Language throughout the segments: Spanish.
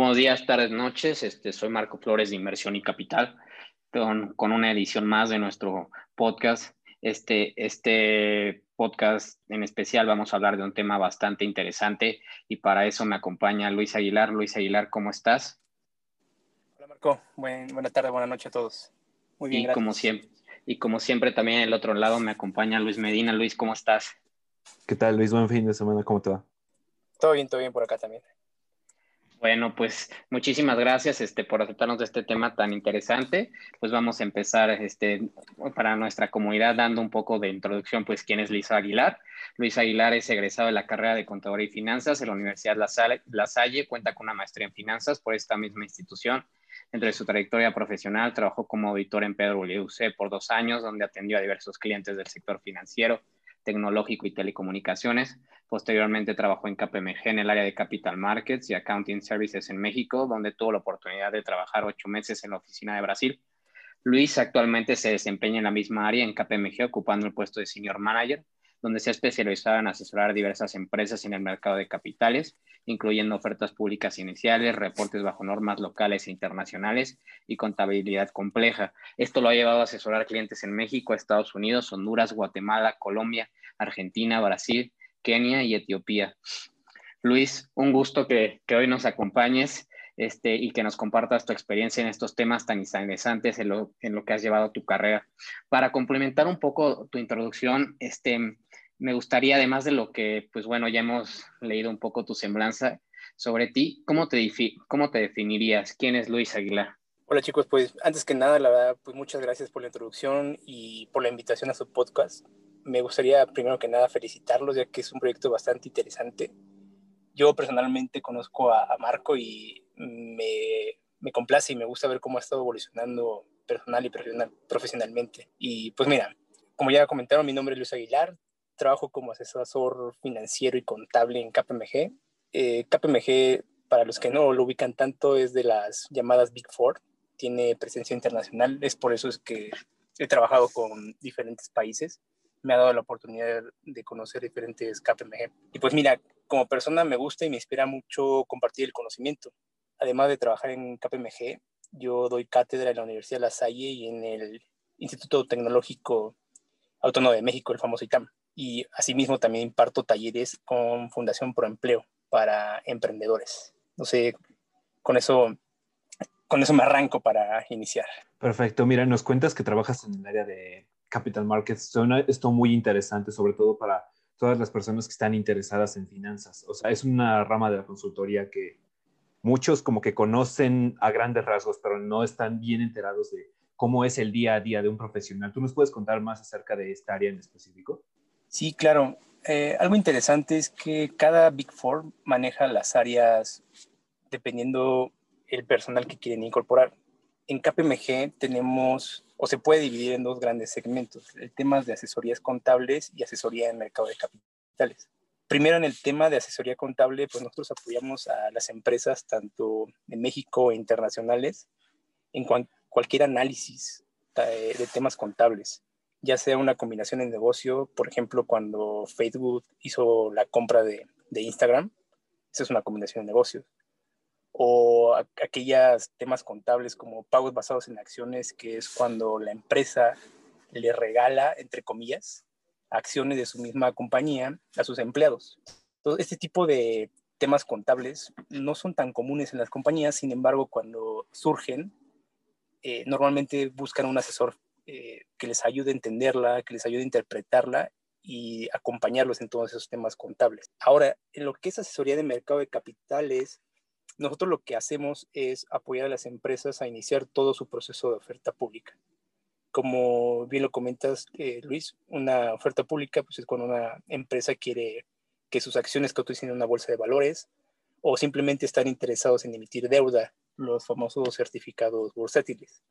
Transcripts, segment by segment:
buenos días, tardes, noches. Este, soy Marco Flores de Inversión y Capital, con, con una edición más de nuestro podcast. Este, este podcast en especial vamos a hablar de un tema bastante interesante y para eso me acompaña Luis Aguilar. Luis Aguilar, ¿cómo estás? Hola Marco, Buen, buena tarde, buena noche a todos. Muy bien, y Como siempre, y como siempre también en el otro lado me acompaña Luis Medina. Luis, ¿cómo estás? ¿Qué tal Luis? Buen fin de semana, ¿cómo te va? Todo bien, todo bien por acá también. Bueno, pues muchísimas gracias este, por aceptarnos de este tema tan interesante. Pues vamos a empezar este, para nuestra comunidad dando un poco de introducción, pues quién es Luis Aguilar. Luis Aguilar es egresado de la carrera de Contador y Finanzas en la Universidad La Salle, cuenta con una maestría en Finanzas por esta misma institución. Entre su trayectoria profesional, trabajó como auditor en Pedro PwC por dos años, donde atendió a diversos clientes del sector financiero, tecnológico y telecomunicaciones. Posteriormente trabajó en KPMG en el área de Capital Markets y Accounting Services en México, donde tuvo la oportunidad de trabajar ocho meses en la oficina de Brasil. Luis actualmente se desempeña en la misma área en KPMG, ocupando el puesto de Senior Manager, donde se ha especializado en asesorar diversas empresas en el mercado de capitales, incluyendo ofertas públicas iniciales, reportes bajo normas locales e internacionales y contabilidad compleja. Esto lo ha llevado a asesorar clientes en México, Estados Unidos, Honduras, Guatemala, Colombia, Argentina, Brasil, Kenia y Etiopía. Luis, un gusto que, hoy nos acompañes este, y que nos compartas tu experiencia en estos temas tan interesantes en lo, en lo que has llevado tu carrera. Para complementar un poco tu introducción, este, me gustaría, además de lo que, pues bueno, ya hemos leído un poco tu semblanza sobre ti, ¿cómo te, cómo te definirías? ¿Quién es Luis Aguilar? Hola chicos, pues antes que nada, la verdad, pues muchas gracias por la introducción y por la invitación a su podcast. Me gustaría primero que nada felicitarlos, ya que es un proyecto bastante interesante. Yo personalmente conozco a, Marco y me, me, complace y me gusta ver cómo ha estado evolucionando personal y profesionalmente. Y pues mira, como ya comentaron, mi nombre es Luis Aguilar, trabajo como asesor financiero y contable en KPMG. Eh, KPMG, para los que no lo ubican tanto, es de las llamadas Big Four, tiene presencia internacional, es por eso es que he trabajado con diferentes países, me ha dado la oportunidad de conocer diferentes KPMG. Y pues mira, como persona me gusta y me inspira mucho compartir el conocimiento. Además de trabajar en KPMG, yo doy cátedra en la Universidad de La Salle y en el Instituto Tecnológico Autónomo de México, el famoso ITAM y asimismo también imparto talleres con Fundación Pro Empleo para emprendedores. No sé, con eso, con eso me arranco para iniciar. Perfecto. Mira, nos cuentas que trabajas en el área de Capital Markets. Esto muy interesante, sobre todo para todas las personas que están interesadas en finanzas. O sea, es una rama de la consultoría que muchos como que conocen a grandes rasgos, pero no están bien enterados de cómo es el día a día de un profesional. ¿Tú nos puedes contar más acerca de esta área en específico? Sí, claro. Eh, algo interesante es que cada Big Four maneja las áreas dependiendo el personal que quieren incorporar. En KPMG tenemos, o se puede dividir en dos grandes segmentos, el tema de asesorías contables y asesoría en mercado de capitales. Primero, en el tema de asesoría contable, pues nosotros apoyamos a las empresas, tanto en México e internacionales, en cualquier análisis eh, de temas contables ya sea una combinación en negocio, por ejemplo, cuando Facebook hizo la compra de, Instagram, esa es una combinación de negocios, o aquellos temas contables como pagos basados en acciones, que es cuando la empresa le regala, entre comillas, acciones de su misma compañía a sus empleados. Entonces, este tipo de temas contables no son tan comunes en las compañías, sin embargo, cuando surgen, eh, normalmente buscan un asesor eh, que les ayude a entenderla, que les ayude a interpretarla y acompañarlos en todos esos temas contables. Ahora, en lo que es asesoría de mercado de capitales, nosotros lo que hacemos es apoyar a las empresas a iniciar todo su proceso de oferta pública. Como bien lo comentas, eh, Luis, una oferta pública pues, es cuando una empresa quiere que sus acciones coticen en una bolsa de valores o simplemente están interesados en emitir deuda, los famosos certificados bursátiles.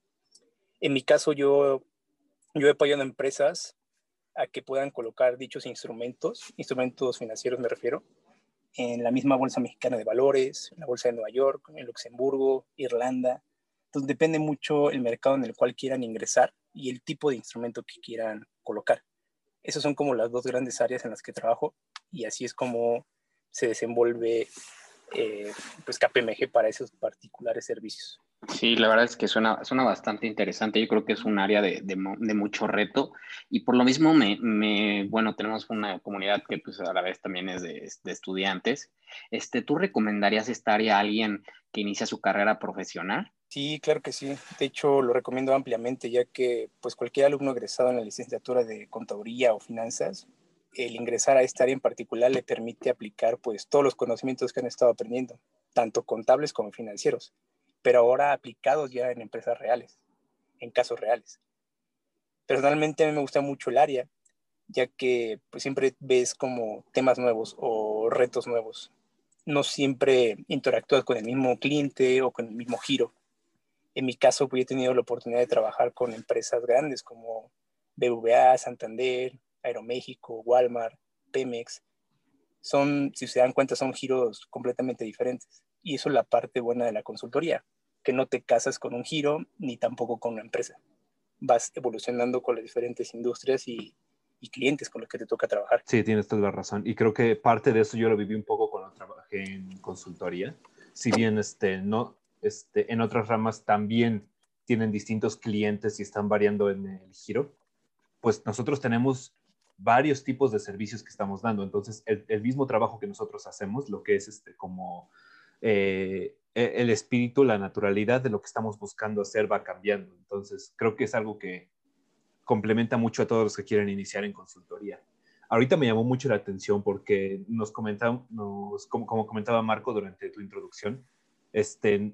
En mi caso, yo, yo he apoyado a empresas a que puedan colocar dichos instrumentos, instrumentos financieros me refiero, en la misma Bolsa Mexicana de Valores, en la Bolsa de Nueva York, en Luxemburgo, Irlanda. Entonces depende mucho el mercado en el cual quieran ingresar y el tipo de instrumento que quieran colocar. Esas son como las dos grandes áreas en las que trabajo y así es como se desenvuelve eh, pues KPMG para esos particulares servicios. Sí, la verdad es que suena, suena bastante interesante. Yo creo que es un área de, de, mucho reto y por lo mismo, me, me, bueno, tenemos una comunidad que pues a la vez también es de, de, estudiantes. Este, ¿Tú recomendarías esta área a alguien que inicia su carrera profesional? Sí, claro que sí. De hecho, lo recomiendo ampliamente, ya que pues cualquier alumno egresado en la licenciatura de contaduría o finanzas, el ingresar a esta área en particular le permite aplicar pues todos los conocimientos que han estado aprendiendo, tanto contables como financieros pero ahora aplicados ya en empresas reales, en casos reales. Personalmente a mí me gusta mucho el área, ya que pues, siempre ves como temas nuevos o retos nuevos. No siempre interactúas con el mismo cliente o con el mismo giro. En mi caso, pues, he tenido la oportunidad de trabajar con empresas grandes como BVA, Santander, Aeroméxico, Walmart, Pemex. Son, si se dan cuenta, son giros completamente diferentes. Y eso es la parte buena de la consultoría, que no te casas con un giro ni tampoco con una empresa. Vas evolucionando con las diferentes industrias y, clientes con los que te toca trabajar. Sí, tienes toda la razón. Y creo que parte de eso yo lo viví un poco cuando trabajé en consultoría. Si bien este, no, este, en otras ramas también tienen distintos clientes y están variando en el giro, pues nosotros tenemos varios tipos de servicios que estamos dando. Entonces, el, el mismo trabajo que nosotros hacemos, lo que es este, como eh, e, el espíritu, la naturalidad de lo que estamos buscando hacer va cambiando. Entonces, creo que es algo que complementa mucho a todos los que quieren iniciar en consultoría. Ahorita me llamó mucho la atención porque nos comentaba, nos, como, comentaba Marco durante tu introducción, este,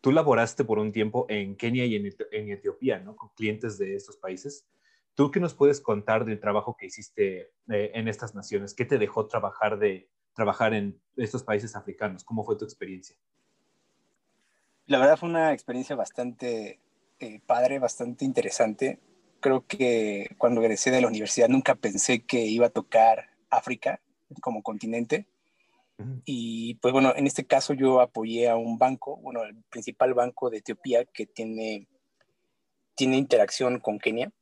tú laboraste por un tiempo en Kenia y en, en Etiopía, ¿no? Con clientes de estos países. ¿Tú qué nos puedes contar del trabajo que hiciste eh, en estas naciones? ¿Qué te dejó trabajar de, trabajar en estos países africanos? ¿Cómo fue tu experiencia? La verdad fue una experiencia bastante eh, padre, bastante interesante. Creo que cuando egresé de la universidad nunca pensé que iba a tocar África como continente. Uh -huh. Y pues bueno, en este caso yo apoyé a un banco, bueno, el principal banco de Etiopía que tiene, tiene interacción con Kenia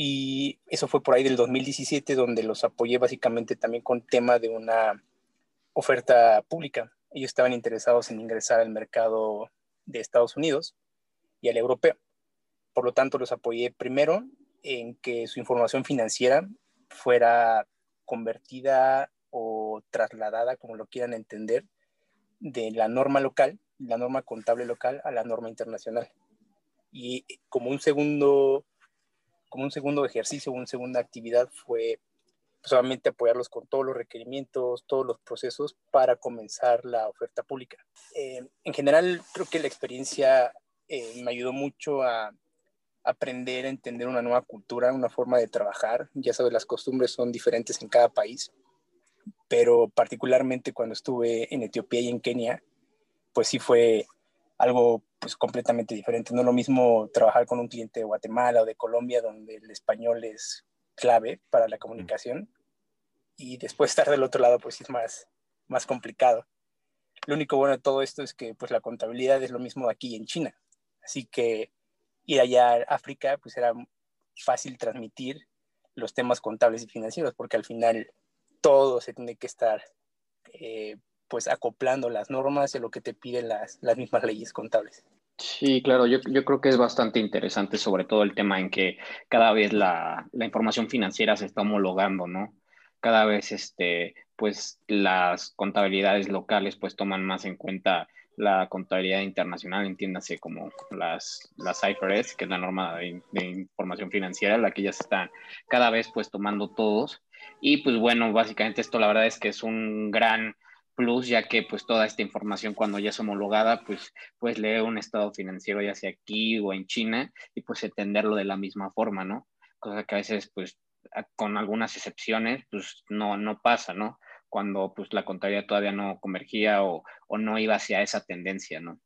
y eso fue por ahí del 2017 donde los apoyé básicamente también con tema de una oferta pública. Ellos estaban interesados en ingresar al mercado de Estados Unidos y al europeo. Por lo tanto, los apoyé primero en que su información financiera fuera convertida o trasladada, como lo quieran entender, de la norma local, la norma contable local, a la norma internacional. Y como un segundo como un segundo ejercicio, una segunda actividad fue solamente apoyarlos con todos los requerimientos, todos los procesos para comenzar la oferta pública. Eh, en general, creo que la experiencia eh, me ayudó mucho a aprender a entender una nueva cultura, una forma de trabajar. Ya sabes, las costumbres son diferentes en cada país, pero particularmente cuando estuve en Etiopía y en Kenia, pues sí fue algo pues completamente diferente. No es lo mismo trabajar con un cliente de Guatemala o de Colombia, donde el español es clave para la comunicación, y después estar del otro lado, pues es más, más complicado. Lo único bueno de todo esto es que pues la contabilidad es lo mismo aquí en China, así que ir allá a África, pues era fácil transmitir los temas contables y financieros, porque al final todo se tiene que estar eh, pues acoplando las normas y lo que te piden las, las mismas leyes contables. Sí, claro, yo, yo, creo que es bastante interesante, sobre todo el tema en que cada vez la, la, información financiera se está homologando, ¿no? Cada vez, este, pues, las contabilidades locales, pues, toman más en cuenta la contabilidad internacional, entiéndase como las, las IFRS, que es la norma de, de información financiera, la que ya se están cada vez, pues, tomando todos. Y, pues, bueno, básicamente esto la verdad es que es un gran plus, ya que pues toda esta información cuando ya es homologada, pues puedes leer un estado financiero ya sea aquí o en China y pues entenderlo de la misma forma, ¿no? Cosa que a veces pues con algunas excepciones pues no, no pasa, ¿no? Cuando pues la contabilidad todavía no convergía o, o no iba hacia esa tendencia, ¿no?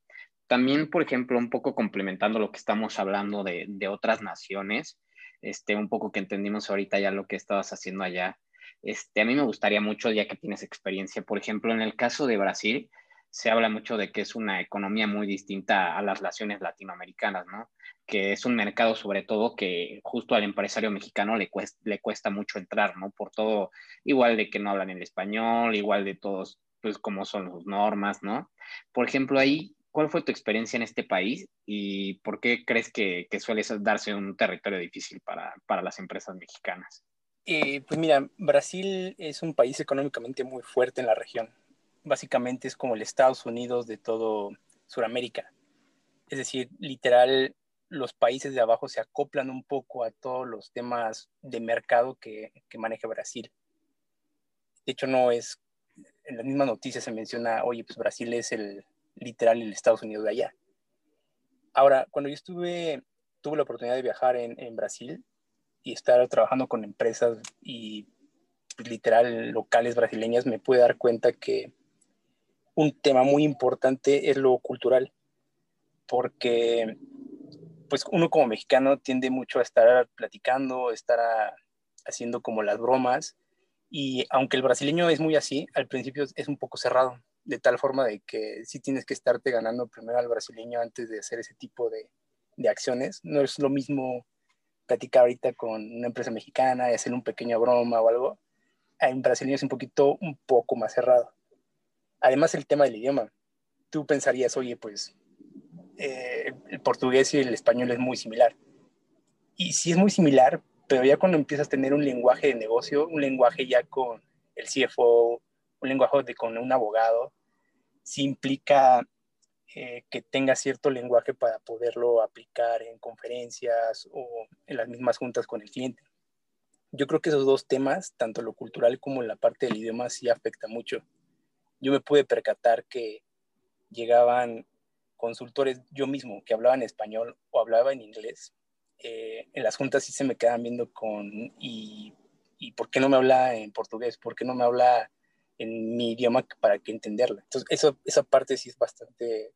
También, por ejemplo, un poco complementando lo que estamos hablando de, de otras naciones, este, un poco que entendimos ahorita ya lo que estabas haciendo allá, este, a mí me gustaría mucho, ya que tienes experiencia, por ejemplo, en el caso de Brasil, se habla mucho de que es una economía muy distinta a las naciones latinoamericanas, ¿no? Que es un mercado sobre todo que justo al empresario mexicano le cuesta, le cuesta mucho entrar, ¿no? Por todo, igual de que no hablan el español, igual de todos, pues cómo son sus normas, ¿no? Por ejemplo, ahí, ¿cuál fue tu experiencia en este país y por qué crees que, que suele darse un territorio difícil para, para las empresas mexicanas? Eh, pues mira, Brasil es un país económicamente muy fuerte en la región. Básicamente es como el Estados Unidos de todo Sudamérica. Es decir, literal, los países de abajo se acoplan un poco a todos los temas de mercado que, maneja Brasil. De hecho, no es, en la misma noticia se menciona, oye, pues Brasil es el literal el Estados Unidos de allá. Ahora, cuando yo estuve, tuve la oportunidad de viajar en Brasil y estar trabajando con empresas y literal locales brasileñas, me pude dar cuenta que un tema muy importante es lo cultural, porque pues uno como mexicano tiende mucho a estar platicando, estar haciendo como las bromas, y aunque el brasileño es muy así, al principio es un poco cerrado, de tal forma de que sí tienes que estarte ganando primero al brasileño antes de hacer ese tipo de, de acciones. No es lo mismo platicar ahorita con una empresa mexicana y hacer un pequeño broma o algo. En brasileño es un poquito, un poco más cerrado. Además, el tema del idioma. Tú pensarías, oye, pues eh, el portugués y el español es muy similar. Y sí es muy similar, pero ya cuando empiezas a tener un lenguaje de negocio, un lenguaje ya con el CFO, un lenguaje de, con un abogado, sí implica eh, que tenga cierto lenguaje para poderlo aplicar en conferencias o en las mismas juntas con el cliente. Yo creo que esos dos temas, tanto lo cultural como la parte del idioma, sí afecta mucho. Yo me pude percatar que llegaban consultores yo mismo que hablaban español o hablaba en inglés eh, en las juntas sí se me quedan viendo con, y, y, por qué no me habla en portugués? ¿Por qué no me habla en mi idioma para que entenderla? Entonces, eso, esa parte sí es bastante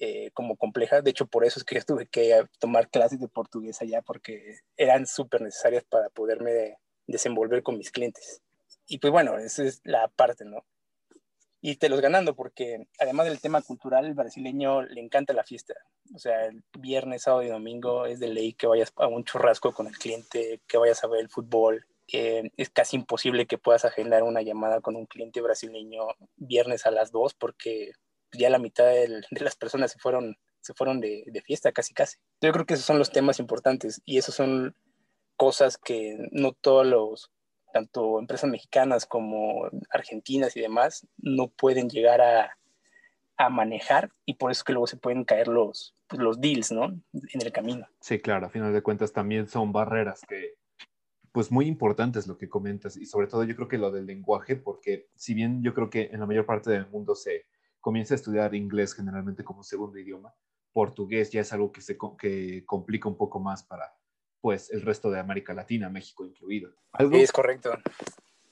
eh, como compleja. De hecho, por eso es que yo tuve que tomar clases de portugués allá, porque eran súper necesarias para poderme desenvolver con mis clientes. Y pues bueno, esa es la parte, ¿no? y te los ganando, porque además del tema cultural, el brasileño le encanta la fiesta. O sea, el viernes, sábado y domingo es de ley que vayas a un churrasco con el cliente, que vayas a ver el fútbol. Es casi imposible que puedas agendar una llamada con un cliente brasileño viernes a las 2 porque ya la mitad de, las personas se fueron, se fueron de, de fiesta, casi casi. Yo creo que esos son los temas importantes y esos son cosas que no todos los tanto empresas mexicanas como argentinas y demás, no pueden llegar a, a manejar y por eso que luego se pueden caer los, pues, los deals, ¿no? En el camino. Sí, claro, a final de cuentas también son barreras que, pues muy importantes lo que comentas y sobre todo yo creo que lo del lenguaje, porque si bien yo creo que en la mayor parte del mundo se comienza a estudiar inglés generalmente como segundo idioma, portugués ya es algo que se que complica un poco más para pues el resto de América Latina, México incluido. ¿Algo, es correcto.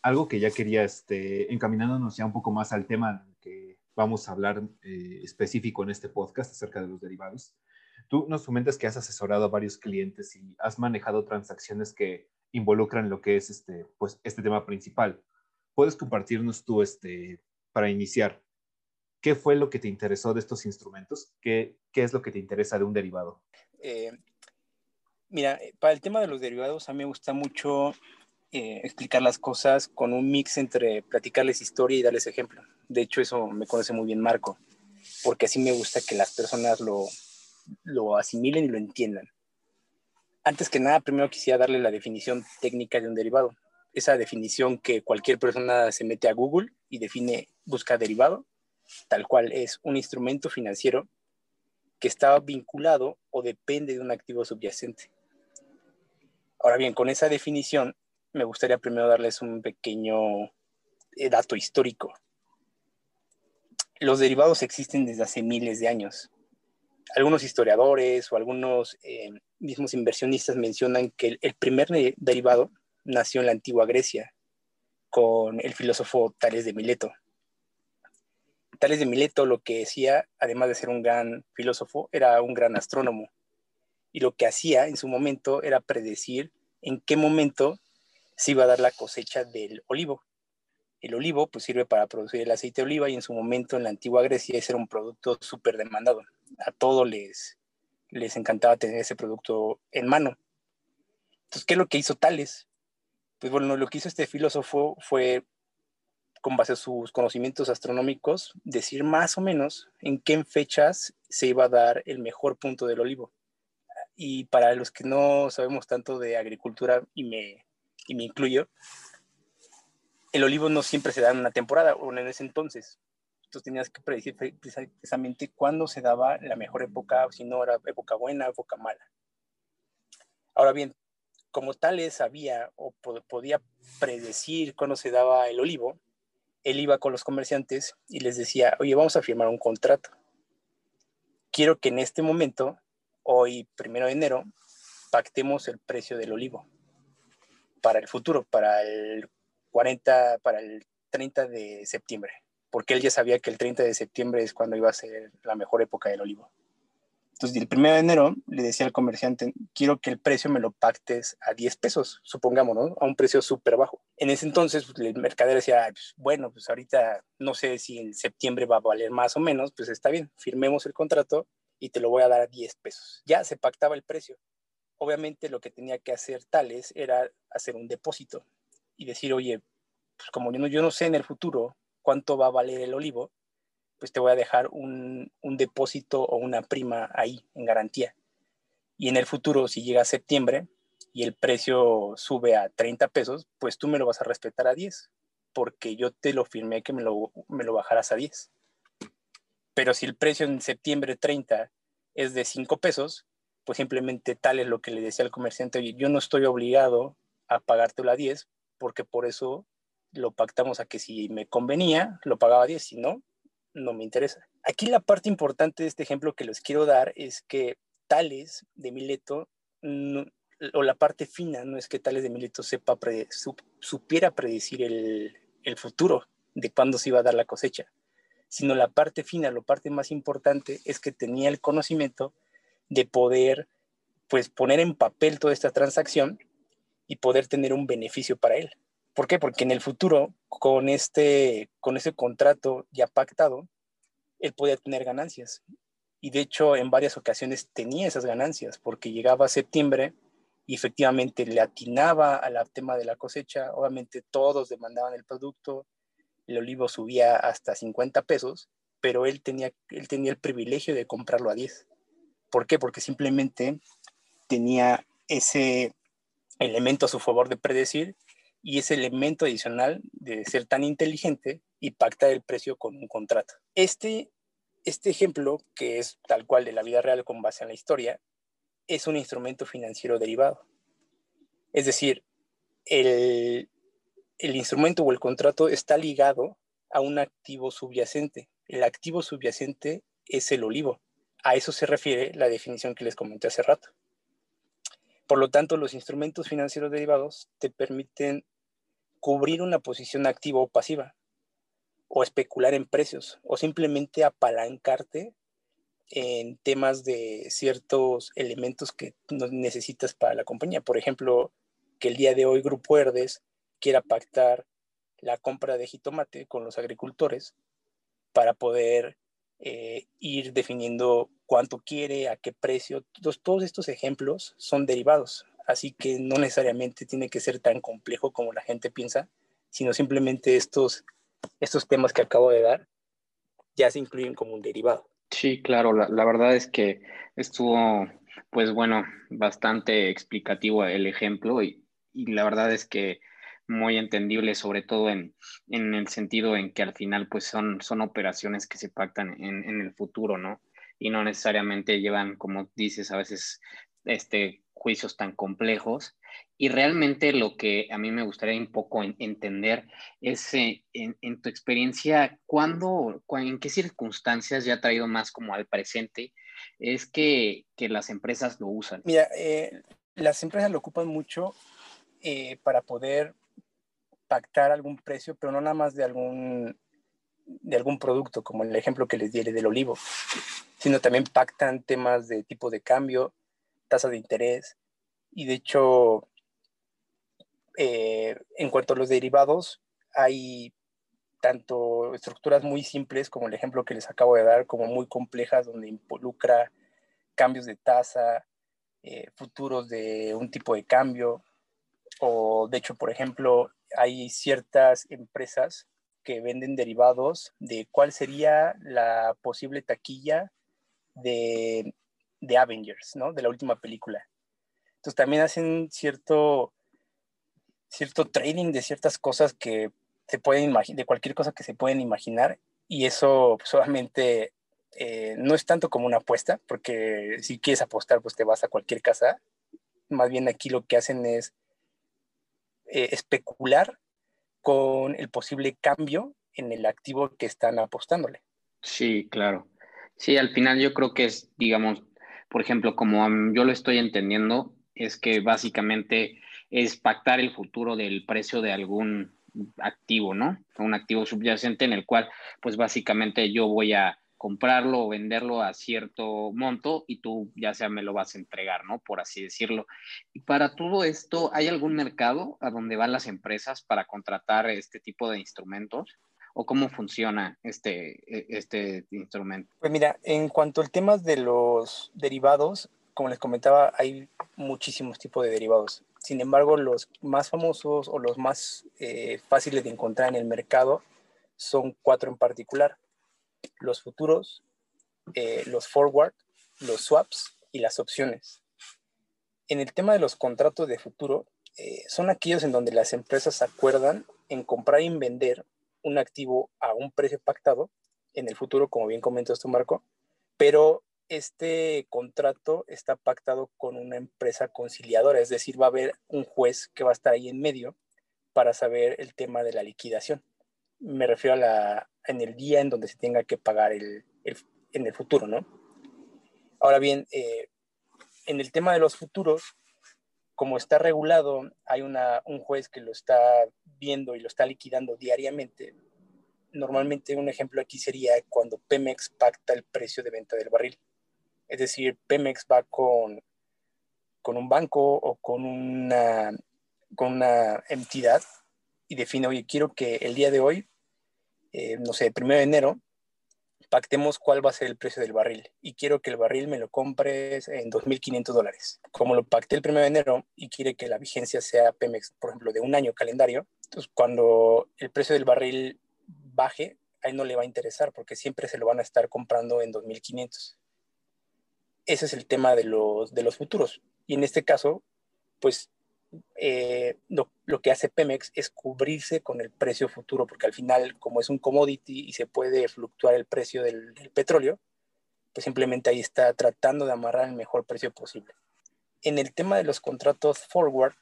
Algo que ya quería, este, encaminándonos ya un poco más al tema que vamos a hablar eh, específico en este podcast acerca de los derivados. Tú nos comentas que has asesorado a varios clientes y has manejado transacciones que involucran lo que es este, pues, este tema principal. ¿Puedes compartirnos tú, este, para iniciar, qué fue lo que te interesó de estos instrumentos? ¿Qué, qué es lo que te interesa de un derivado? Eh, Mira, eh, para el tema de los derivados, a mí me gusta mucho eh, explicar las cosas con un mix entre platicarles historia y darles ejemplo. De hecho, eso me conoce muy bien Marco, porque así me gusta que las personas lo, lo asimilen y lo entiendan. Antes que nada, primero quisiera darle la definición técnica de un derivado. Esa definición que cualquier persona se mete a Google y define, busca derivado, tal cual es un instrumento financiero que está vinculado o depende de un activo subyacente. Ahora bien, con esa definición, me gustaría primero darles un pequeño eh, dato histórico. Los derivados existen desde hace miles de años. Algunos historiadores o algunos eh, mismos inversionistas mencionan que el, primer derivado nació en la antigua Grecia con el filósofo Tales de Mileto. Tales de Mileto lo que decía, además de ser un gran filósofo, era un gran astrónomo y lo que hacía en su momento era predecir en qué momento se iba a dar la cosecha del olivo. El olivo pues sirve para producir el aceite de oliva y en su momento en la antigua Grecia ese era un producto súper demandado. A todos les, les encantaba tener ese producto en mano. Entonces, ¿qué es lo que hizo Tales? Pues bueno, lo que hizo este filósofo fue con base a sus conocimientos astronómicos, decir más o menos en qué fechas se iba a dar el mejor punto del olivo. Y para los que no sabemos tanto de agricultura, y me, y me incluyo, el olivo no siempre se da en una temporada o en ese entonces. Entonces tenías que predecir precisamente cuándo se daba la mejor época, si no era época buena, época mala. Ahora bien, como Tales sabía o podía predecir cuándo se daba el olivo, él iba con los comerciantes y les decía, oye, vamos a firmar un contrato. Quiero que en este momento, hoy, primero de enero, pactemos el precio del olivo para el futuro, para el 40, para el 30 de septiembre, porque él ya sabía que el 30 de septiembre es cuando iba a ser la mejor época del olivo. Entonces, el 1 de enero le decía al comerciante, quiero que el precio me lo pactes a 10 pesos, supongamos, ¿no? A un precio súper bajo. En ese entonces, pues, el mercader decía, pues, bueno, pues ahorita no sé si en septiembre va a valer más o menos, pues está bien, firmemos el contrato y te lo voy a dar a 10 pesos. Ya se pactaba el precio. Obviamente lo que tenía que hacer Tales era hacer un depósito y decir, oye, pues como yo no sé en el futuro cuánto va a valer el olivo, pues te voy a dejar un, un, depósito o una prima ahí en garantía. Y en el futuro, si llega a septiembre y el precio sube a 30 pesos, pues tú me lo vas a respetar a 10, porque yo te lo firmé que me lo, me lo bajaras a 10. Pero si el precio en septiembre 30 es de 5 pesos, pues simplemente tal es lo que le decía al comerciante, oye, yo no estoy obligado a pagártelo a 10 porque por eso lo pactamos a que si me convenía, lo pagaba 10, si no, no me interesa. Aquí la parte importante de este ejemplo que les quiero dar es que Tales de Mileto, o la parte fina, no es que Tales de Mileto sepa supiera predecir el, futuro de cuándo se iba a dar la cosecha, sino la parte fina, la parte más importante es que tenía el conocimiento de poder pues poner en papel toda esta transacción y poder tener un beneficio para él. ¿Por qué? Porque en el futuro, con este, con ese contrato ya pactado, él podía tener ganancias. Y de hecho, en varias ocasiones tenía esas ganancias, porque llegaba a septiembre y efectivamente le atinaba al tema de la cosecha. Obviamente todos demandaban el producto, el olivo subía hasta 50 pesos, pero él tenía, él tenía el privilegio de comprarlo a 10. ¿Por qué? Porque simplemente tenía ese elemento a su favor de predecir y ese elemento adicional de ser tan inteligente y pactar el precio con un contrato. Este, este ejemplo, que es tal cual de la vida real con base en la historia, es un instrumento financiero derivado. Es decir, el, el instrumento o el contrato está ligado a un activo subyacente. El activo subyacente es el olivo. A eso se refiere la definición que les comenté hace rato. Por lo tanto, los instrumentos financieros derivados te permiten cubrir una posición activa o pasiva, o especular en precios, o simplemente apalancarte en temas de ciertos elementos que necesitas para la compañía. Por ejemplo, que el día de hoy Grupo Herdes quiera pactar la compra de jitomate con los agricultores para poder eh, ir definiendo cuánto quiere, a qué precio. Todos, todos estos ejemplos son derivados, así que no necesariamente tiene que ser tan complejo como la gente piensa, sino simplemente estos, estos temas que acabo de dar ya se incluyen como un derivado. Sí, claro, la, la verdad es que estuvo, pues bueno, bastante explicativo el ejemplo y, y la verdad es que muy entendible, sobre todo en, en, el sentido en que al final pues son, son operaciones que se pactan en, en, el futuro, ¿no? Y no necesariamente llevan, como dices, a veces este, juicios tan complejos. Y realmente lo que a mí me gustaría un poco entender es eh, en, en, tu experiencia, ¿cuándo, en qué circunstancias ya ha traído más como al presente es que, que las empresas lo usan? Mira, eh, las empresas lo ocupan mucho eh, para poder pactar algún precio, pero no nada más de algún, de algún producto, como el ejemplo que les di del olivo, sino también pactan temas de tipo de cambio, tasa de interés, y de hecho, eh, en cuanto a los derivados, hay tanto estructuras muy simples, como el ejemplo que les acabo de dar, como muy complejas, donde involucra cambios de tasa, eh, futuros de un tipo de cambio, o de hecho, por ejemplo, hay ciertas empresas que venden derivados de cuál sería la posible taquilla de, de Avengers, ¿no? De la última película. Entonces también hacen cierto, cierto trading de ciertas cosas que se pueden imaginar, de cualquier cosa que se pueden imaginar, y eso solamente eh, no es tanto como una apuesta, porque si quieres apostar, pues te vas a cualquier casa. Más bien aquí lo que hacen es eh, especular con el posible cambio en el activo que están apostándole. Sí, claro. Sí, al final yo creo que es, digamos, por ejemplo, como yo lo estoy entendiendo, es que básicamente es pactar el futuro del precio de algún activo, ¿no? Un activo subyacente en el cual, pues básicamente yo voy a comprarlo o venderlo a cierto monto y tú ya sea me lo vas a entregar, ¿no? Por así decirlo. Y para todo esto, ¿hay algún mercado a donde van las empresas para contratar este tipo de instrumentos? ¿O cómo funciona este, e, este instrumento? Pues mira, en cuanto al tema de los derivados, como les comentaba, hay muchísimos tipos de derivados. Sin embargo, los más famosos o los más eh, fáciles de encontrar en el mercado son cuatro en particular los futuros, eh, los forward, los swaps y las opciones. En el tema de los contratos de futuro, eh, son aquellos en donde las empresas acuerdan en comprar y vender un activo a un precio pactado en el futuro, como bien comentó esto Marco, pero este contrato está pactado con una empresa conciliadora, es decir, va a haber un juez que va a estar ahí en medio para saber el tema de la liquidación. Me refiero a la, en el día en donde se tenga que pagar el, en el futuro, ¿no? Ahora bien, eh, en el tema de los futuros, como está regulado, hay un juez que lo está viendo y lo está liquidando diariamente. Normalmente un ejemplo aquí sería cuando Pemex pacta el precio de venta del barril. Es decir, Pemex va con, con un banco o con una, con una entidad y define, oye, quiero que el día de hoy eh, no sé, primero de enero, pactemos cuál va a ser el precio del barril y quiero que el barril me lo compres en 2.500 dólares. Como lo pacté el primero de enero y quiere que la vigencia sea Pemex, por ejemplo, de un año calendario, entonces cuando el precio del barril baje, a él no le va a interesar porque siempre se lo van a estar comprando en 2.500. Ese es el tema de los, de los futuros. Y en este caso, pues eh, lo, que hace Pemex es cubrirse con el precio futuro, porque al final, como es un commodity y se puede fluctuar el precio del, petróleo, pues simplemente ahí está tratando de amarrar el mejor precio posible. En el tema de los contratos forward,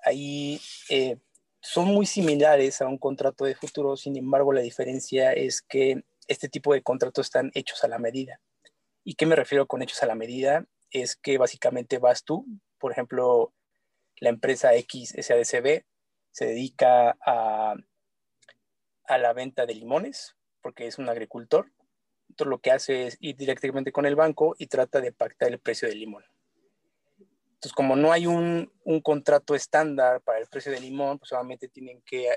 ahí eh, son muy similares a un contrato de futuro, sin embargo la diferencia es que este tipo de contratos están hechos a la medida. ¿Y qué me refiero con hechos a la medida? Es que básicamente vas tú, por ejemplo, la empresa X SADCB se dedica a, a la venta de limones, porque es un agricultor. Entonces lo que hace es ir directamente con el banco y trata de pactar el precio del limón. Entonces, como no hay un, un, contrato estándar para el precio del limón, pues solamente tienen que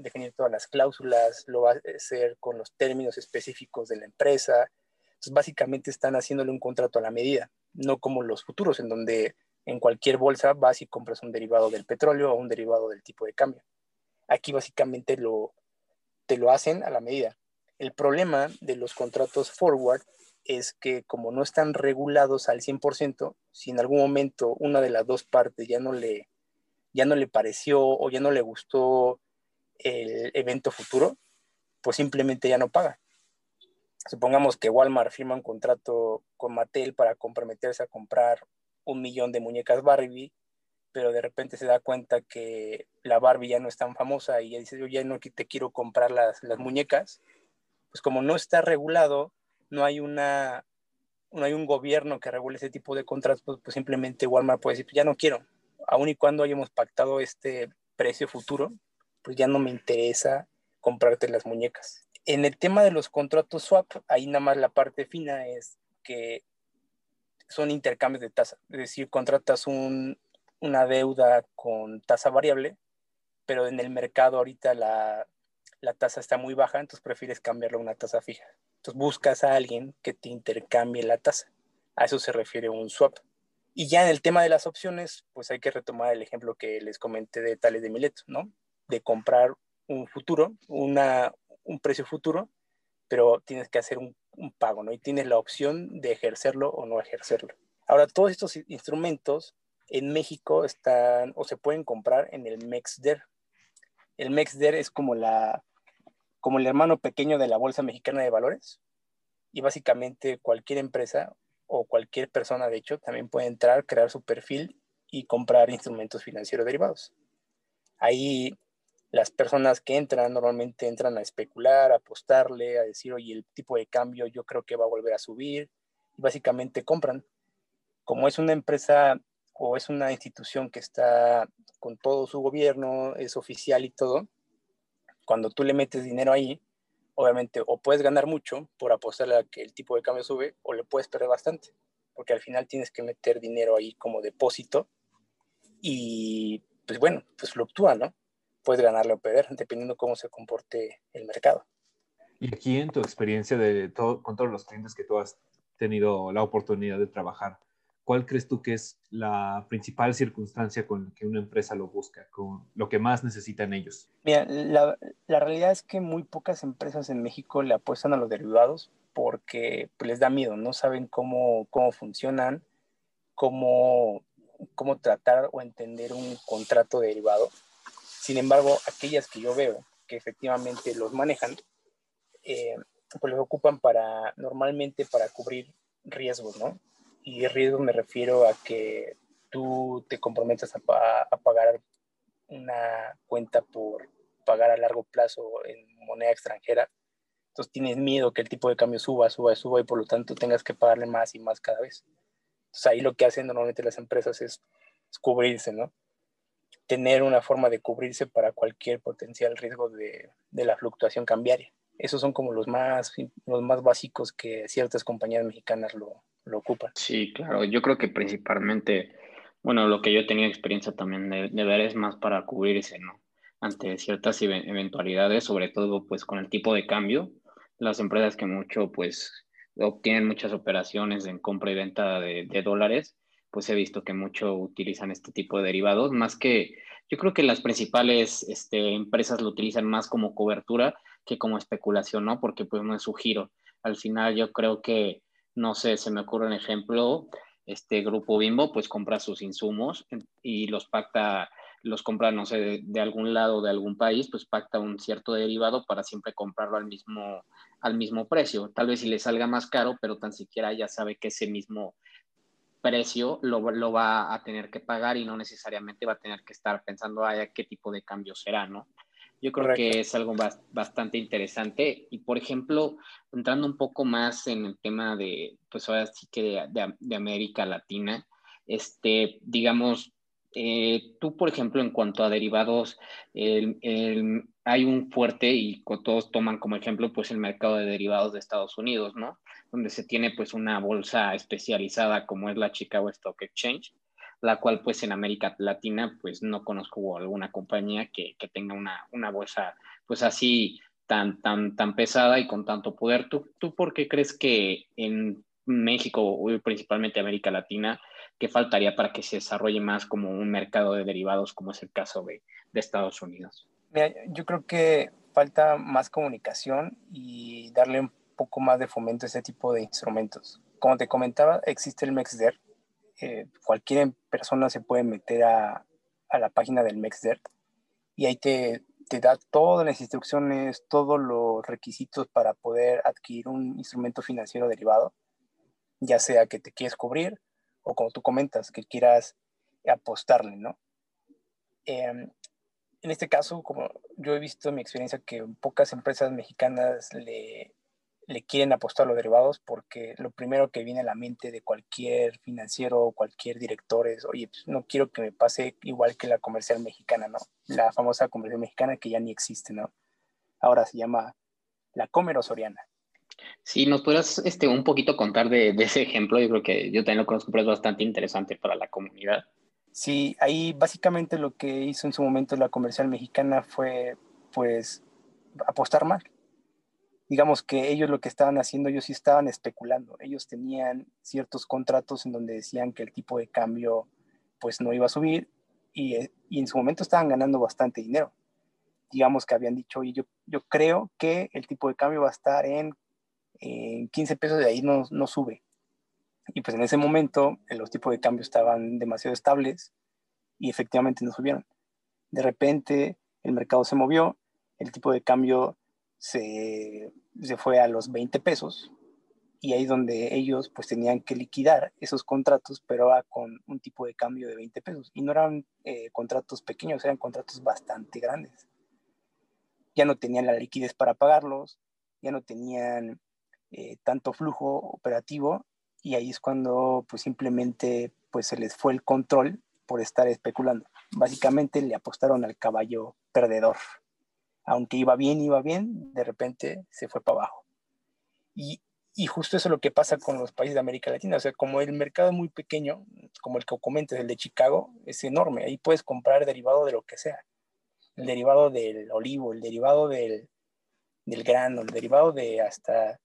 definir todas las cláusulas, lo va a hacer con los términos específicos de la empresa. Entonces, básicamente están haciéndole un contrato a la medida, no como los futuros, en donde en cualquier bolsa vas y compras un derivado del petróleo o un derivado del tipo de cambio. Aquí básicamente lo, te lo hacen a la medida. El problema de los contratos forward es que como no están regulados al 100%, si en algún momento una de las dos partes ya no le, ya no le pareció o ya no le gustó el evento futuro, pues simplemente ya no paga. Supongamos que Walmart firma un contrato con Mattel para comprometerse a comprar un millón de muñecas Barbie, pero de repente se da cuenta que la Barbie ya no es tan famosa y ya dice, yo ya no te quiero comprar las, muñecas, pues como no está regulado, no hay una no hay un gobierno que regule ese tipo de contratos, pues, pues simplemente Walmart puede decir, pues ya no quiero, aun y cuando hayamos pactado este precio futuro, pues ya no me interesa comprarte las muñecas. En el tema de los contratos swap, ahí nada más la parte fina es que son intercambios de tasa. Es decir, contratas una deuda con tasa variable, pero en el mercado ahorita la, tasa está muy baja, entonces prefieres cambiarlo a una tasa fija. Entonces buscas a alguien que te intercambie la tasa. A eso se refiere un swap. Y ya en el tema de las opciones, pues hay que retomar el ejemplo que les comenté de Tales de Mileto, ¿no? De comprar un futuro, una, un precio futuro, pero tienes que hacer un, un, pago, ¿no? Y tienes la opción de ejercerlo o no ejercerlo. Ahora, todos estos instrumentos en México están o se pueden comprar en el MEXDER. El MEXDER es como, la, como el hermano pequeño de la Bolsa Mexicana de Valores y básicamente cualquier empresa o cualquier persona, de hecho, también puede entrar, crear su perfil y comprar instrumentos financieros derivados. Ahí las personas que entran normalmente entran a especular, a apostarle, a decir, oye, el tipo de cambio yo creo que va a volver a subir, y básicamente compran. Como es una empresa o es una institución que está con todo su gobierno, es oficial y todo, cuando tú le metes dinero ahí, obviamente o puedes ganar mucho por apostarle a que el tipo de cambio sube o le puedes perder bastante, porque al final tienes que meter dinero ahí como depósito y pues bueno, pues fluctúa, ¿no? Puedes ganarle o perder dependiendo cómo se comporte el mercado. Y aquí en tu experiencia de todo, con todos los clientes que tú has tenido la oportunidad de trabajar, ¿cuál crees tú que es la principal circunstancia con la que una empresa lo busca, con lo que más necesitan ellos? Mira, la, la realidad es que muy pocas empresas en México le apuestan a los derivados porque pues, les da miedo, no saben cómo, cómo funcionan, cómo, cómo tratar o entender un contrato derivado. Sin embargo, aquellas que yo veo que efectivamente los manejan, eh, pues los ocupan para, normalmente para cubrir riesgos, ¿no? Y riesgo me refiero a que tú te comprometas a, a, pagar una cuenta por pagar a largo plazo en moneda extranjera. Entonces tienes miedo que el tipo de cambio suba, suba, suba y por lo tanto tengas que pagarle más y más cada vez. Entonces ahí lo que hacen normalmente las empresas es, es cubrirse, ¿no? Tener una forma de cubrirse para cualquier potencial riesgo de, de la fluctuación cambiaria. Esos son como los más, los más básicos que ciertas compañías mexicanas lo, lo ocupan. Sí, claro. Yo creo que principalmente, bueno, lo que yo tenido experiencia también de, de ver es más para cubrirse, ¿no? Ante ciertas eventualidades, sobre todo pues con el tipo de cambio. Las empresas que mucho pues obtienen muchas operaciones en compra y venta de, de dólares, pues he visto que mucho utilizan este tipo de derivados, más que yo creo que las principales este, empresas lo utilizan más como cobertura que como especulación, ¿no? Porque pues no es su giro. Al final yo creo que no sé, se me ocurre un ejemplo, este grupo Bimbo pues compra sus insumos y los pacta, los compra, no sé, de, de, algún lado de algún país, pues pacta un cierto derivado para siempre comprarlo al mismo, al mismo precio. Tal vez si le salga más caro, pero tan siquiera ya sabe que ese mismo precio lo, lo va a tener que pagar y no necesariamente va a tener que estar pensando, ay, qué tipo de cambio será, ¿no? Yo creo Correcto. que es algo bastante interesante. Y, por ejemplo, entrando un poco más en el tema de, pues ahora sí que de, de, de América Latina, este, digamos, eh, tú, por ejemplo, en cuanto a derivados, el, el, hay un fuerte, y todos toman como ejemplo, pues el mercado de derivados de Estados Unidos, ¿no? Donde se tiene pues una bolsa especializada como es la Chicago Stock Exchange, la cual pues en América Latina pues no conozco alguna compañía que, que tenga una, una, bolsa pues así tan, tan, tan pesada y con tanto poder. ¿Tú, ¿Tú por qué crees que en México, principalmente América Latina, que faltaría para que se desarrolle más como un mercado de derivados como es el caso de, de Estados Unidos? Mira, yo creo que falta más comunicación y darle un poco más de fomento a ese tipo de instrumentos. Como te comentaba, existe el MEXDER, eh, cualquier persona se puede meter a, a, la página del MEXDER y ahí te, te da todas las instrucciones, todos los requisitos para poder adquirir un instrumento financiero derivado, ya sea que te quieres cubrir o como tú comentas, que quieras apostarle, ¿no? Eh, en este caso, como yo he visto en mi experiencia que pocas empresas mexicanas le, le quieren apostar a los derivados porque lo primero que viene a la mente de cualquier financiero o cualquier director es, oye, pues no quiero que me pase igual que la comercial mexicana, ¿no? La famosa comercial mexicana que ya ni existe, ¿no? Ahora se llama la Comer Soriana. Sí, nos podrás este, un poquito contar de, de, ese ejemplo. Yo creo que yo también lo conozco, pero es bastante interesante para la comunidad. Sí, ahí básicamente lo que hizo en su momento la comercial mexicana fue, pues, apostar mal digamos que ellos lo que estaban haciendo, ellos sí estaban especulando. Ellos tenían ciertos contratos en donde decían que el tipo de cambio pues no iba a subir y, y en su momento estaban ganando bastante dinero. digamos que habían dicho, oye, yo, yo creo que el tipo de cambio va a estar en, en 15 pesos, de ahí no, no sube. Y pues en ese momento eh, los tipos de cambio estaban demasiado estables y efectivamente no subieron. De repente el mercado se movió, el tipo de cambio se, se fue a los 20 pesos y ahí donde ellos pues tenían que liquidar esos contratos, pero con un tipo de cambio de 20 pesos. Y no eran eh, contratos pequeños, eran contratos bastante grandes. Ya no tenían la liquidez para pagarlos, ya no tenían eh, tanto flujo operativo y ahí es cuando pues simplemente pues se les fue el control por estar especulando. Básicamente le apostaron al caballo perdedor. Aunque iba bien, iba bien, de repente se fue para abajo. Y, justo eso es lo que pasa con los países de América Latina. O sea, como el mercado es muy pequeño, como el que comentes, el de Chicago, es enorme. Ahí puedes comprar derivado de lo que sea. El derivado del olivo, el derivado del, del grano, el derivado de hasta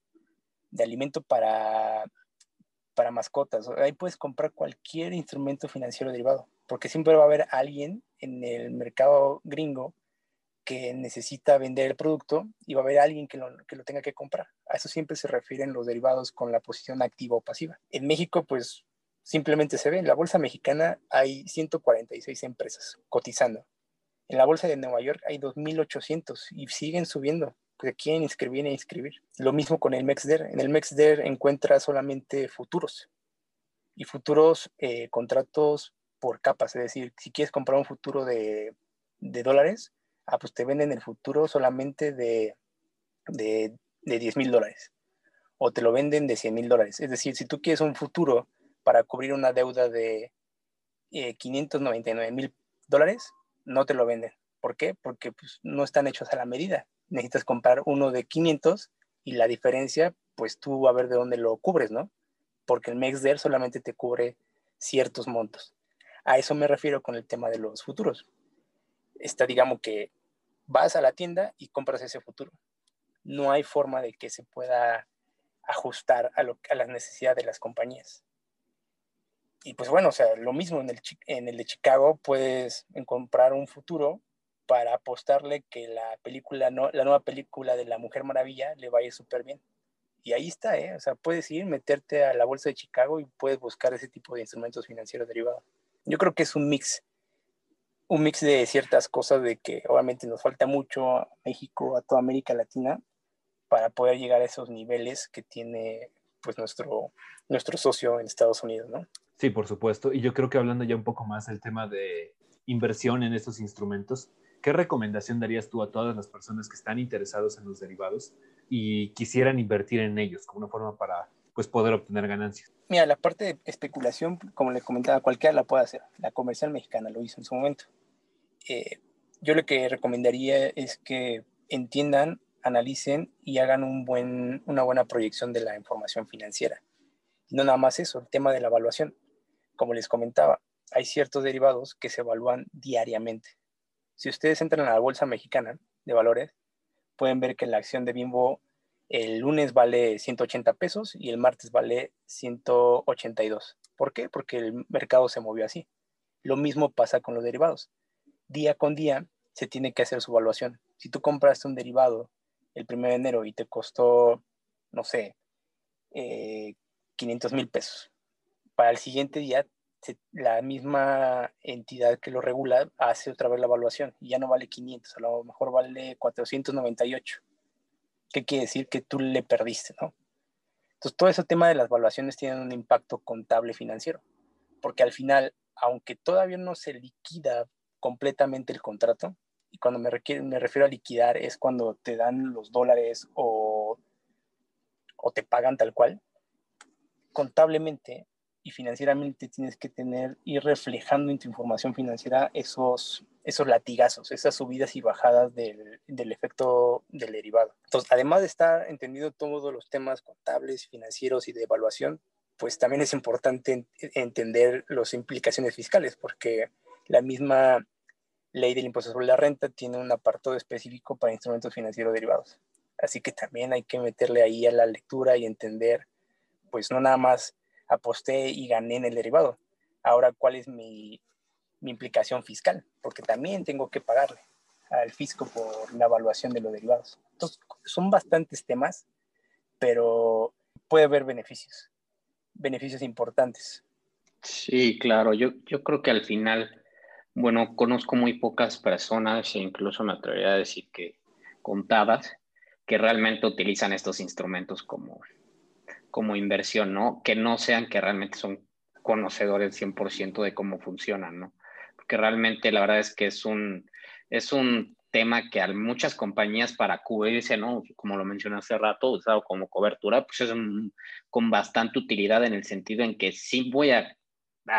de alimento para para mascotas. Ahí puedes comprar cualquier instrumento financiero derivado, porque siempre va a haber alguien en el mercado gringo que necesita vender el producto y va a haber alguien que lo, que lo tenga que comprar. A eso siempre se refieren los derivados con la posición activa o pasiva. En México, pues simplemente se ve, en la bolsa mexicana hay 146 empresas cotizando. En la bolsa de Nueva York hay 2.800 y siguen subiendo que quieren inscribir e inscribir. Lo mismo con el MEXDER. En el MEXDER encuentras solamente futuros y futuros eh, contratos por capas. Es decir, si quieres comprar un futuro de, de, dólares, ah, pues te venden el futuro solamente de, de, de 10 mil dólares o te lo venden de 100 mil dólares. Es decir, si tú quieres un futuro para cubrir una deuda de 599 eh, mil dólares, no te lo venden. ¿Por qué? Porque pues, no están hechos a la medida necesitas comprar uno de 500 y la diferencia, pues tú a ver de dónde lo cubres, ¿no? Porque el MEXDER solamente te cubre ciertos montos. A eso me refiero con el tema de los futuros. Está, digamos que vas a la tienda y compras ese futuro. No hay forma de que se pueda ajustar a, lo, a las necesidades de las compañías. Y pues bueno, o sea, lo mismo en el, en el de Chicago, puedes comprar un futuro para apostarle que la película, no, la nueva película de la Mujer Maravilla le vaya súper bien. Y ahí está, ¿eh? O sea, puedes ir, meterte a la bolsa de Chicago y puedes buscar ese tipo de instrumentos financieros derivados. Yo creo que es un mix, un mix de ciertas cosas de que obviamente nos falta mucho a México, a toda América Latina, para poder llegar a esos niveles que tiene pues nuestro, nuestro socio en Estados Unidos, ¿no? Sí, por supuesto. Y yo creo que hablando ya un poco más del tema de inversión en estos instrumentos, ¿qué recomendación darías tú a todas las personas que están interesados en los derivados y quisieran invertir en ellos como una forma para pues, poder obtener ganancias? Mira, la parte de especulación, como le comentaba, cualquiera la puede hacer. La comercial mexicana lo hizo en su momento. Eh, yo lo que recomendaría es que entiendan, analicen y hagan un buen, una buena proyección de la información financiera. No nada más eso, el tema de la evaluación. Como les comentaba, hay ciertos derivados que se evalúan diariamente. Si ustedes entran a la bolsa mexicana de valores, pueden ver que la acción de Bimbo el lunes vale 180 pesos y el martes vale 182. ¿Por qué? Porque el mercado se movió así. Lo mismo pasa con los derivados. Día con día se tiene que hacer su evaluación. Si tú compraste un derivado el 1 de enero y te costó, no sé, 500 eh, mil pesos, para el siguiente día la misma entidad que lo regula hace otra vez la evaluación y ya no vale 500, a lo mejor vale 498. ¿Qué quiere decir? Que tú le perdiste, ¿no? Entonces, todo ese tema de las evaluaciones tiene un impacto contable financiero, porque al final, aunque todavía no se liquida completamente el contrato, y cuando me, me refiero a liquidar es cuando te dan los dólares o, o te pagan tal cual, contablemente y financieramente tienes que tener, ir reflejando en tu información financiera esos, esos latigazos, esas subidas y bajadas del, del efecto del derivado. Entonces, además de estar entendido todos los temas contables, financieros y de evaluación, pues también es importante entender las implicaciones fiscales, porque la misma ley del impuesto sobre la renta tiene un apartado específico para instrumentos financieros derivados. Así que también hay que meterle ahí a la lectura y entender, pues no nada más aposté y gané en el derivado. Ahora, ¿cuál es mi, implicación fiscal? Porque también tengo que pagarle. al fisco por la evaluación de los derivados. Entonces, son bastantes temas, pero puede haber beneficios, beneficios importantes. Sí, claro, yo, yo creo que al final, bueno, conozco muy pocas personas e incluso me atrevería a decir que contadas que realmente utilizan estos instrumentos como, como inversión, ¿no? Que no sean que realmente son conocedores 100% de cómo funcionan, ¿no? Porque realmente la verdad es que es un, es un tema que a muchas compañías para cubrirse, ¿no? Como lo mencioné hace rato, usado como cobertura, pues es con bastante utilidad en el sentido en que sí voy a,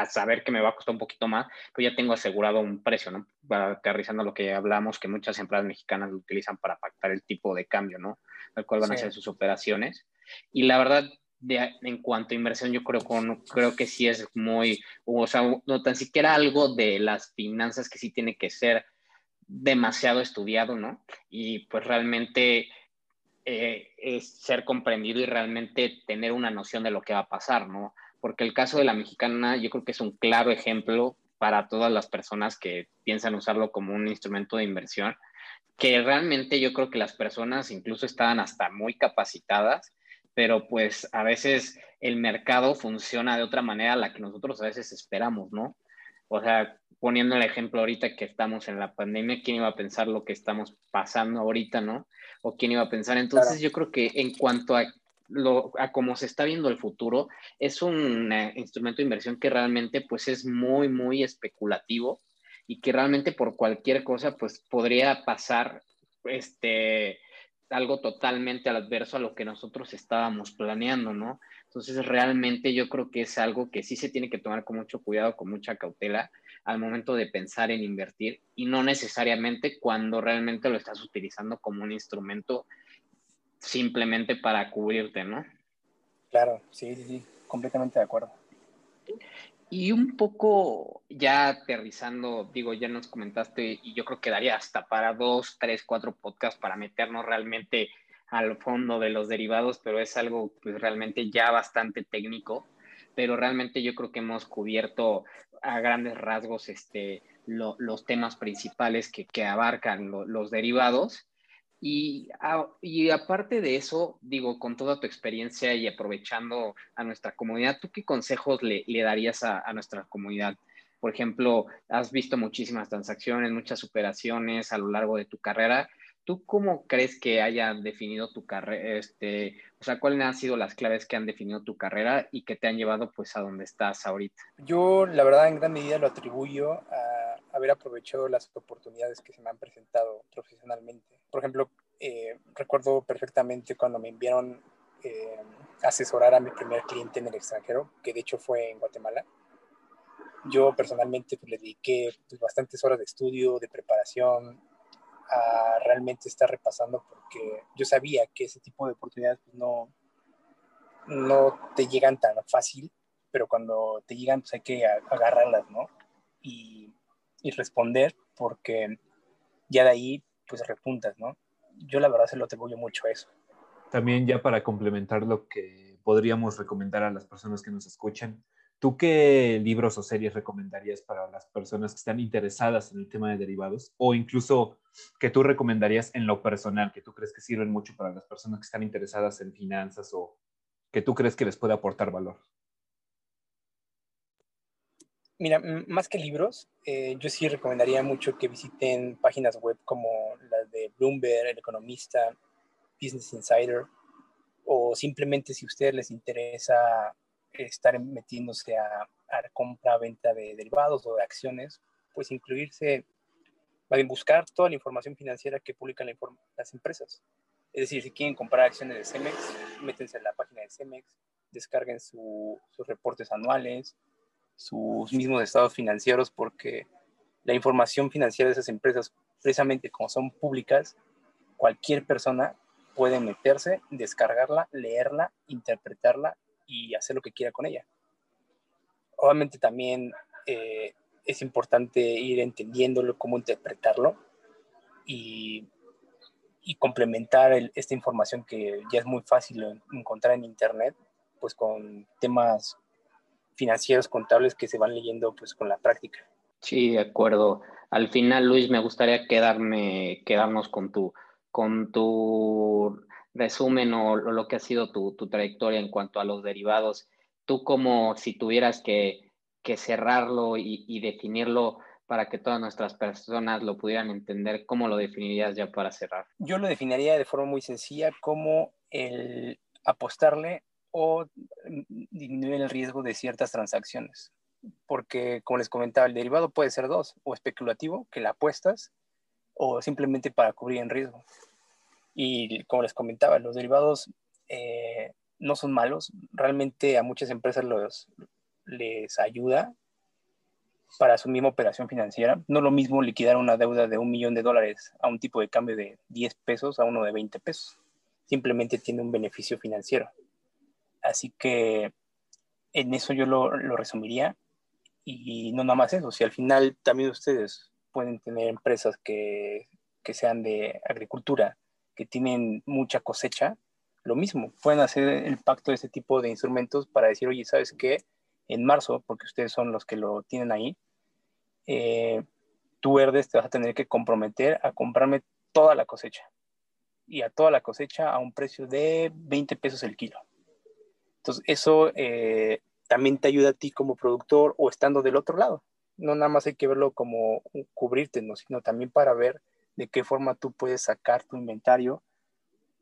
saber que me va a costar un poquito más, pero ya tengo asegurado un precio, ¿no? Aterrizando lo que hablamos, que muchas empresas mexicanas lo utilizan para pactar el tipo de cambio, ¿no? Al cual van a hacer sus operaciones. Y la verdad, de, en cuanto a inversión, yo creo, que sí es muy, o sea, no tan siquiera algo de las finanzas que sí tiene que ser demasiado estudiado, ¿no? Y pues realmente eh, es ser comprendido y realmente tener una noción de lo que va a pasar, ¿no? Porque el caso de la mexicana yo creo que es un claro ejemplo para todas las personas que piensan usarlo como un instrumento de inversión, que realmente yo creo que las personas incluso estaban hasta muy capacitadas, pero pues a veces el mercado funciona de otra manera a la que nosotros a veces esperamos, ¿no? O sea, poniendo el ejemplo ahorita que estamos en la pandemia, ¿quién iba a pensar lo que estamos pasando ahorita, no? O quién iba a pensar. Entonces yo creo que en cuanto a, lo, a cómo se está viendo el futuro, es un eh, instrumento de inversión que realmente pues es muy, muy especulativo y que realmente por cualquier cosa pues podría pasar este algo totalmente adverso a lo que nosotros estábamos planeando, ¿no? Entonces, realmente yo creo que es algo que sí se tiene que tomar con mucho cuidado, con mucha cautela, al momento de pensar en invertir y no necesariamente cuando realmente lo estás utilizando como un instrumento simplemente para cubrirte, ¿no? Claro, sí, sí, sí, completamente de acuerdo. Y un poco ya aterrizando, digo, ya nos comentaste y yo creo que daría hasta para dos, tres, cuatro podcasts para meternos realmente al fondo de los derivados, pero es algo pues realmente ya bastante técnico, pero realmente yo creo que hemos cubierto a grandes rasgos este, los temas principales que, que abarcan los derivados. Y, y, aparte de eso, digo, con toda tu experiencia y aprovechando a nuestra comunidad, ¿tú qué consejos le, darías a, nuestra comunidad? Por ejemplo, has visto muchísimas transacciones, muchas operaciones a lo largo de tu carrera. ¿Tú cómo crees que haya definido tu carrera? Este, o sea, ¿cuáles han sido las claves que han definido tu carrera y que te han llevado pues a donde estás ahorita? Yo, la verdad, en gran medida lo atribuyo a haber aprovechado las oportunidades que se me han presentado profesionalmente. Por ejemplo, eh, recuerdo perfectamente cuando me enviaron eh, asesorar a mi primer cliente en el extranjero, que de hecho fue en Guatemala. Yo personalmente pues, le dediqué pues, bastantes horas de estudio, de preparación, a realmente estar repasando porque yo sabía que ese tipo de oportunidades pues, no, no te llegan tan fácil, pero cuando te llegan pues hay que agarrarlas, ¿no? Y, y responder porque ya de ahí pues repuntas, ¿no? Yo la verdad se lo atribuyo mucho a eso. También ya para complementar lo que podríamos recomendar a las personas que nos escuchan, ¿Tú qué libros o series recomendarías para las personas que están interesadas en el tema de derivados? O incluso que tú recomendarías en lo personal, que tú crees que sirven mucho para las personas que están interesadas en finanzas o que tú crees que les puede aportar valor? Mira, más que libros, eh, yo sí recomendaría mucho que visiten páginas web como las de Bloomberg, El Economista, Business Insider, o simplemente si a ustedes les interesa estar metiéndose a, a compra, venta de derivados o de acciones, pues incluirse, buscar toda la información financiera que publican las empresas. Es decir, si quieren comprar acciones de Cemex, métense en la página de Cemex, descarguen sus reportes anuales, sus mismos estados financieros, porque la información financiera de esas empresas, precisamente como son públicas, cualquier persona puede meterse, descargarla, leerla, interpretarla y hacer lo que quiera con ella. Obviamente también eh, es importante ir entendiéndolo, cómo interpretarlo y, y complementar esta información que ya es muy fácil encontrar en Internet, pues con temas financieros, contables que se van leyendo pues con la práctica. Sí, de acuerdo. al final, Luis, me gustaría quedarme, quedarnos con tu, con tu resumen o, lo que ha sido tu, trayectoria en cuanto a los derivados. Tú como si tuvieras que, cerrarlo y, definirlo para que todas nuestras personas lo pudieran entender, ¿cómo lo definirías ya para cerrar? Yo lo definiría de forma muy sencilla como el apostarle o disminuir el riesgo de ciertas transacciones. Porque, como les comentaba, el derivado puede ser dos, o especulativo, que la apuestas, o simplemente para cubrir en riesgo. Y como les comentaba, los derivados eh, no son malos. Realmente a muchas empresas los, les ayuda para su misma operación financiera. No lo mismo liquidar una deuda de un millón de dólares a un tipo de cambio de 10 pesos a uno de 20 pesos. Simplemente tiene un beneficio financiero. Así que en eso yo lo, resumiría. Y no nada más eso, si al final también ustedes pueden tener empresas que, sean de agricultura, que tienen mucha cosecha, lo mismo, pueden hacer el pacto de este tipo de instrumentos para decir, oye, ¿sabes qué? En marzo, porque ustedes son los que lo tienen ahí, eh, tú, Verdes, te vas a tener que comprometer a comprarme toda la cosecha. Y a toda la cosecha a un precio de 20 pesos el kilo. Entonces, eso eh, también te ayuda a ti como productor o estando del otro lado. No nada más hay que verlo como cubrirte, ¿no? sino también para ver de qué forma tú puedes sacar tu inventario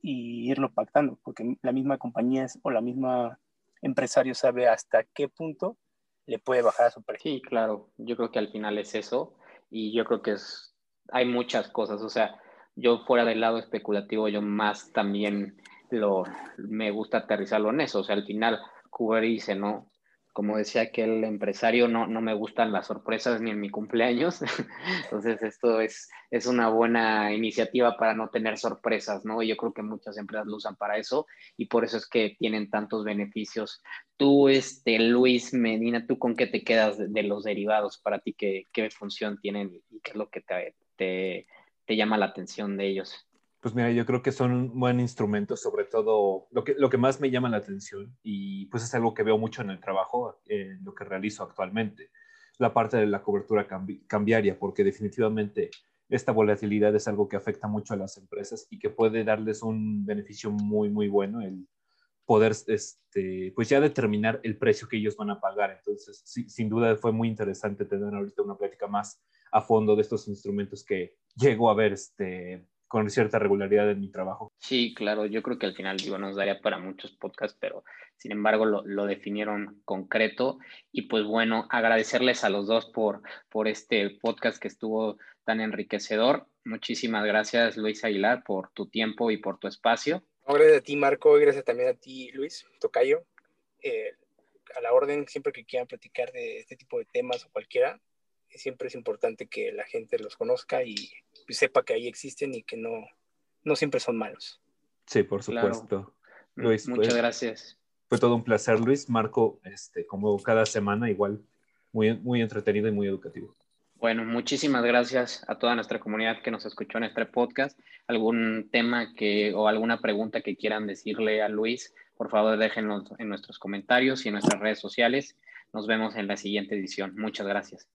y irlo pactando, porque la misma compañía o la misma empresario sabe hasta qué punto le puede bajar a su precio. Sí, claro, yo creo que al final es eso y yo creo que es, hay muchas cosas, o sea, yo fuera del lado especulativo, yo más también lo, me gusta aterrizarlo en eso, o sea, al final cubrirse, ¿no? como decía aquel empresario, no, no me gustan las sorpresas ni en mi cumpleaños. Entonces, esto es, es una buena iniciativa para no tener sorpresas, ¿no? Yo creo que muchas empresas lo usan para eso y por eso es que tienen tantos beneficios. Tú, este, Luis Medina, ¿tú con qué te quedas de, los derivados? Para ti, ¿qué, ¿qué, función tienen y qué es lo que te, te, te llama la atención de ellos? Pues mira, yo creo que son un buen instrumento, sobre todo lo que, lo que más me llama la atención y pues es algo que veo mucho en el trabajo, en lo que realizo actualmente, la parte de la cobertura cambiaria, porque definitivamente esta volatilidad es algo que afecta mucho a las empresas y que puede darles un beneficio muy, muy bueno el poder, este, pues ya determinar el precio que ellos van a pagar. Entonces, sin duda fue muy interesante tener ahorita una plática más a fondo de estos instrumentos que llego a ver, este, con cierta regularidad en mi trabajo. Sí, claro, yo creo que al final digo, nos daría para muchos podcasts, pero sin embargo lo, lo, definieron concreto y pues bueno, agradecerles a los dos por, por este podcast que estuvo tan enriquecedor. Muchísimas gracias Luis Aguilar por tu tiempo y por tu espacio. gracias a ti Marco y gracias también a ti Luis Tocayo. Eh, a la orden, siempre que quieran platicar de este tipo de temas o cualquiera, siempre es importante que la gente los conozca y sepa que ahí existen y que no, no siempre son malos. Sí, por supuesto. Luis, muchas pues, gracias. Fue todo un placer, Luis. Marco, este, como cada semana, igual muy, muy entretenido y muy educativo. Bueno, muchísimas gracias a toda nuestra comunidad que nos escuchó en este podcast. ¿Algún tema que o alguna pregunta que quieran decirle a Luis? Por favor, déjenlo en nuestros comentarios y en nuestras redes sociales. Nos vemos en la siguiente edición. Muchas gracias.